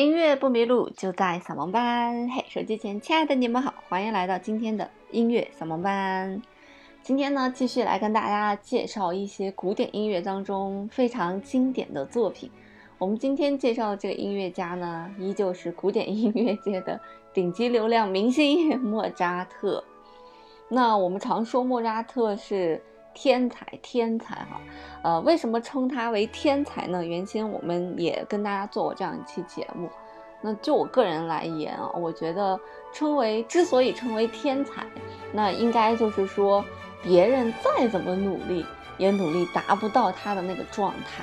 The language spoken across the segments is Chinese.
音乐不迷路，就在扫盲班。嘿，手机前亲爱的你们好，欢迎来到今天的音乐扫盲班。今天呢，继续来跟大家介绍一些古典音乐当中非常经典的作品。我们今天介绍的这个音乐家呢，依旧是古典音乐界的顶级流量明星莫扎特。那我们常说莫扎特是。天才，天才哈，呃，为什么称他为天才呢？原先我们也跟大家做过这样一期节目。那就我个人来言啊，我觉得称为之所以称为天才，那应该就是说别人再怎么努力，也努力达不到他的那个状态。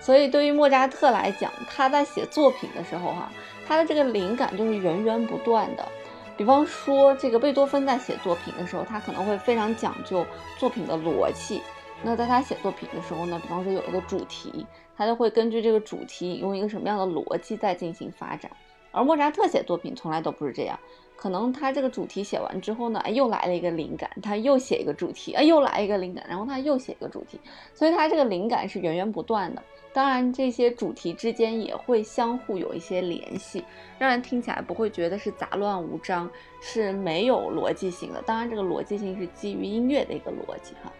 所以对于莫扎特来讲，他在写作品的时候哈，他的这个灵感就是源源不断的。比方说，这个贝多芬在写作品的时候，他可能会非常讲究作品的逻辑。那在他写作品的时候呢，比方说有一个主题，他就会根据这个主题用一个什么样的逻辑在进行发展。而莫扎特写作品从来都不是这样，可能他这个主题写完之后呢，哎，又来了一个灵感，他又写一个主题，哎，又来一个灵感，然后他又写一个主题，所以他这个灵感是源源不断的。当然，这些主题之间也会相互有一些联系，让人听起来不会觉得是杂乱无章，是没有逻辑性的。当然，这个逻辑性是基于音乐的一个逻辑哈。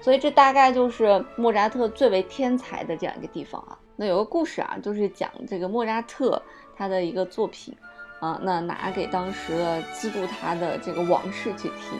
所以这大概就是莫扎特最为天才的这样一个地方啊。那有个故事啊，就是讲这个莫扎特他的一个作品啊，那拿给当时的资助他的这个王室去听。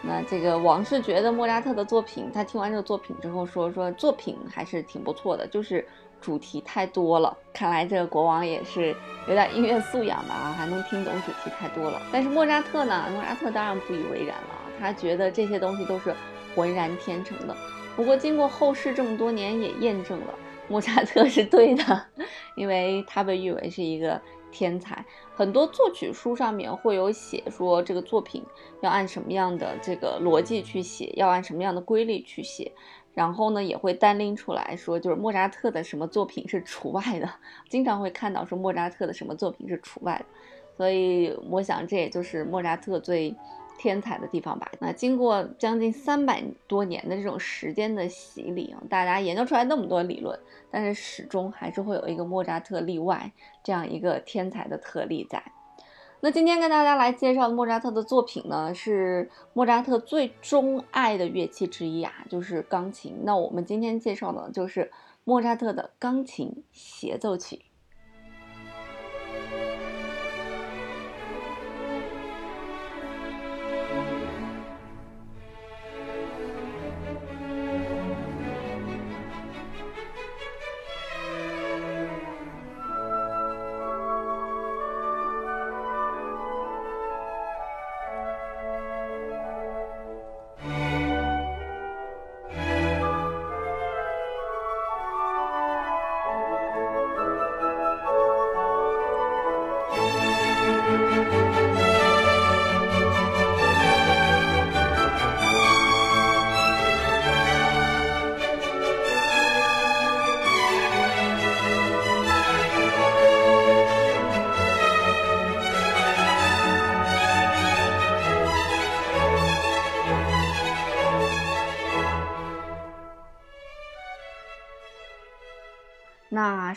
那这个王室觉得莫扎特的作品，他听完这个作品之后说说作品还是挺不错的，就是主题太多了。看来这个国王也是有点音乐素养的啊，还能听懂主题太多了。但是莫扎特呢，莫扎特当然不以为然了，他觉得这些东西都是浑然天成的。不过经过后世这么多年也验证了，莫扎特是对的，因为他被誉为是一个。天才，很多作曲书上面会有写说这个作品要按什么样的这个逻辑去写，要按什么样的规律去写，然后呢也会单拎出来说，就是莫扎特的什么作品是除外的，经常会看到说莫扎特的什么作品是除外的，所以我想这也就是莫扎特最。天才的地方吧。那经过将近三百多年的这种时间的洗礼啊，大家研究出来那么多理论，但是始终还是会有一个莫扎特例外这样一个天才的特例在。那今天跟大家来介绍莫扎特的作品呢，是莫扎特最钟爱的乐器之一啊，就是钢琴。那我们今天介绍的就是莫扎特的钢琴协奏曲。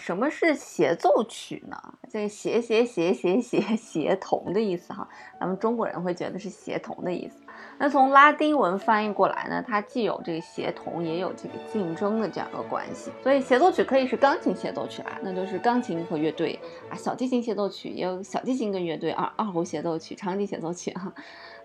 什么是协奏曲呢？这协协协协协协同的意思哈，咱们中国人会觉得是协同的意思。那从拉丁文翻译过来呢，它既有这个协同，也有这个竞争的这样一个关系。所以协奏曲可以是钢琴协奏曲啊，那就是钢琴和乐队啊；小提琴协奏曲也有小提琴跟乐队，二二胡协奏曲、长笛协奏曲哈。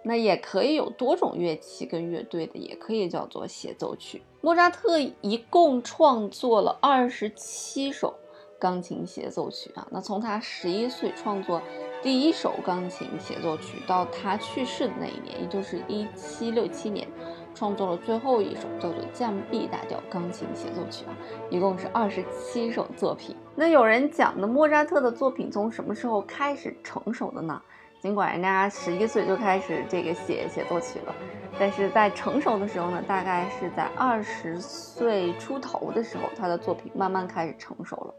那也可以有多种乐器跟乐队的，也可以叫做协奏曲。莫扎特一共创作了二十七首钢琴协奏曲啊。那从他十一岁创作第一首钢琴协奏曲到他去世的那一年，也就是一七六七年，创作了最后一首叫做降 B 大调钢琴协奏曲啊，一共是二十七首作品。那有人讲呢，莫扎特的作品从什么时候开始成熟的呢？尽管人家十一岁就开始这个写协奏曲了，但是在成熟的时候呢，大概是在二十岁出头的时候，他的作品慢慢开始成熟了。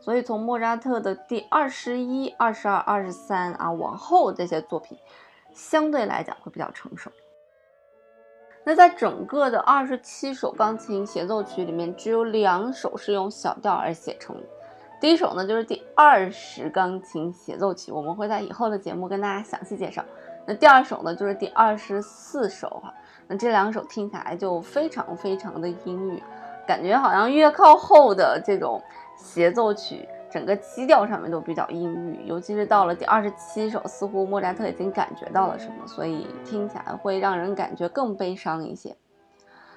所以从莫扎特的第二十一、二十二、二十三啊往后这些作品，相对来讲会比较成熟。那在整个的二十七首钢琴协奏曲里面，只有两首是用小调而写成的。第一首呢就是第二十钢琴协奏曲，我们会在以后的节目跟大家详细介绍。那第二首呢就是第二十四首哈，那这两首听起来就非常非常的阴郁，感觉好像越靠后的这种协奏曲。整个基调上面都比较阴郁，尤其是到了第二十七首，似乎莫扎特已经感觉到了什么，所以听起来会让人感觉更悲伤一些。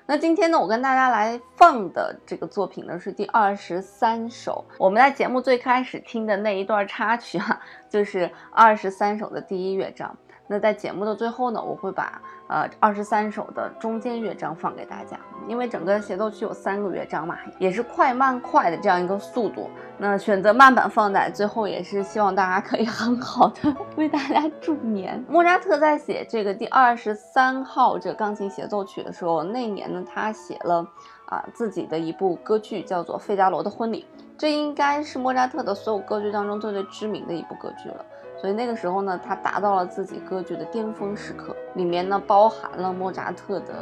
那今天呢，我跟大家来放的这个作品呢是第二十三首，我们在节目最开始听的那一段插曲哈，就是二十三首的第一乐章。那在节目的最后呢，我会把呃二十三首的中间乐章放给大家，因为整个协奏曲有三个乐章嘛，也是快慢快的这样一个速度。那选择慢板放在最后，也是希望大家可以 很好的 为大家助眠。莫扎特在写这个第二十三号这钢琴协奏曲的时候，那年呢他写了啊自己的一部歌剧，叫做《费加罗的婚礼》，这应该是莫扎特的所有歌剧当中最最知名的一部歌剧了。所以那个时候呢，他达到了自己歌剧的巅峰时刻，里面呢包含了莫扎特的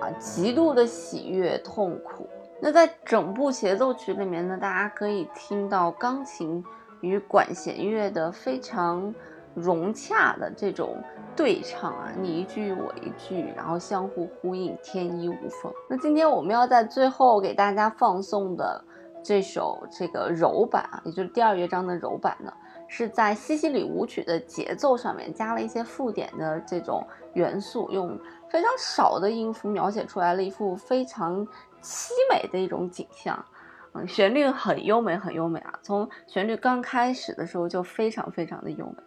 啊极度的喜悦、痛苦。那在整部协奏曲里面呢，大家可以听到钢琴与管弦乐的非常融洽的这种对唱啊，你一句我一句，然后相互呼应，天衣无缝。那今天我们要在最后给大家放送的这首这个柔版啊，也就是第二乐章的柔版呢。是在西西里舞曲的节奏上面加了一些附点的这种元素，用非常少的音符描写出来了一幅非常凄美的一种景象。嗯，旋律很优美，很优美啊！从旋律刚开始的时候就非常非常的优美，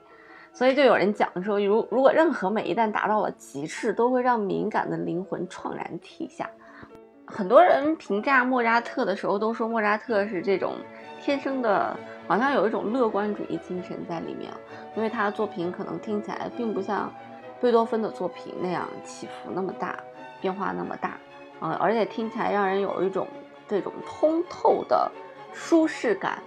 所以就有人讲说，如如果任何美一旦达到了极致，都会让敏感的灵魂怆然涕下。很多人评价莫扎特的时候都说莫扎特是这种天生的。好像有一种乐观主义精神在里面，因为他的作品可能听起来并不像贝多芬的作品那样起伏那么大，变化那么大，啊，而且听起来让人有一种这种通透的舒适感。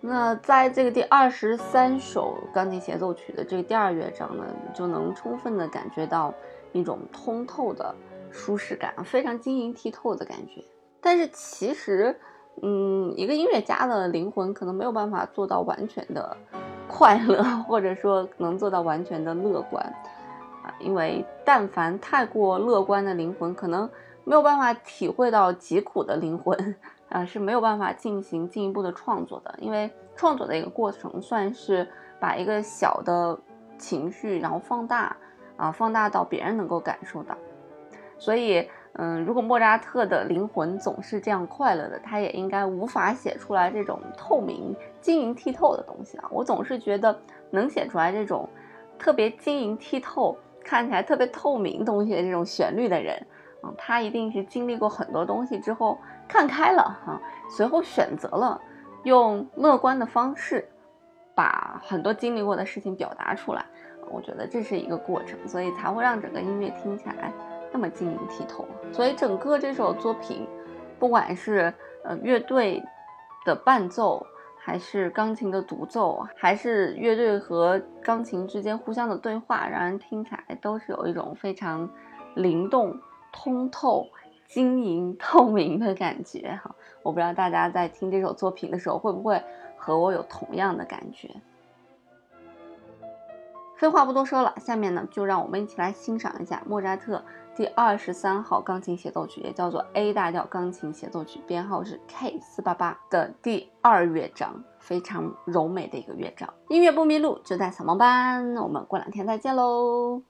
那在这个第二十三首钢琴协奏曲的这个第二乐章呢，就能充分的感觉到一种通透的舒适感，非常晶莹剔透的感觉。但是其实。嗯，一个音乐家的灵魂可能没有办法做到完全的快乐，或者说能做到完全的乐观啊，因为但凡太过乐观的灵魂，可能没有办法体会到疾苦的灵魂啊，是没有办法进行进一步的创作的。因为创作的一个过程，算是把一个小的情绪，然后放大啊，放大到别人能够感受到，所以。嗯，如果莫扎特的灵魂总是这样快乐的，他也应该无法写出来这种透明、晶莹剔透的东西啊！我总是觉得能写出来这种特别晶莹剔透、看起来特别透明东西的这种旋律的人，嗯，他一定是经历过很多东西之后看开了哈，随后选择了用乐观的方式把很多经历过的事情表达出来。我觉得这是一个过程，所以才会让整个音乐听起来。那么晶莹剔透，所以整个这首作品，不管是呃乐队的伴奏，还是钢琴的独奏，还是乐队和钢琴之间互相的对话，让人听起来都是有一种非常灵动、通透、晶莹透明的感觉哈。我不知道大家在听这首作品的时候，会不会和我有同样的感觉？废话不多说了，下面呢就让我们一起来欣赏一下莫扎特。第二十三号钢琴协奏曲，也叫做 A 大调钢琴协奏曲，编号是 K 四八八的第二乐章，非常柔美的一个乐章。音乐不迷路，就在扫盲班。我们过两天再见喽。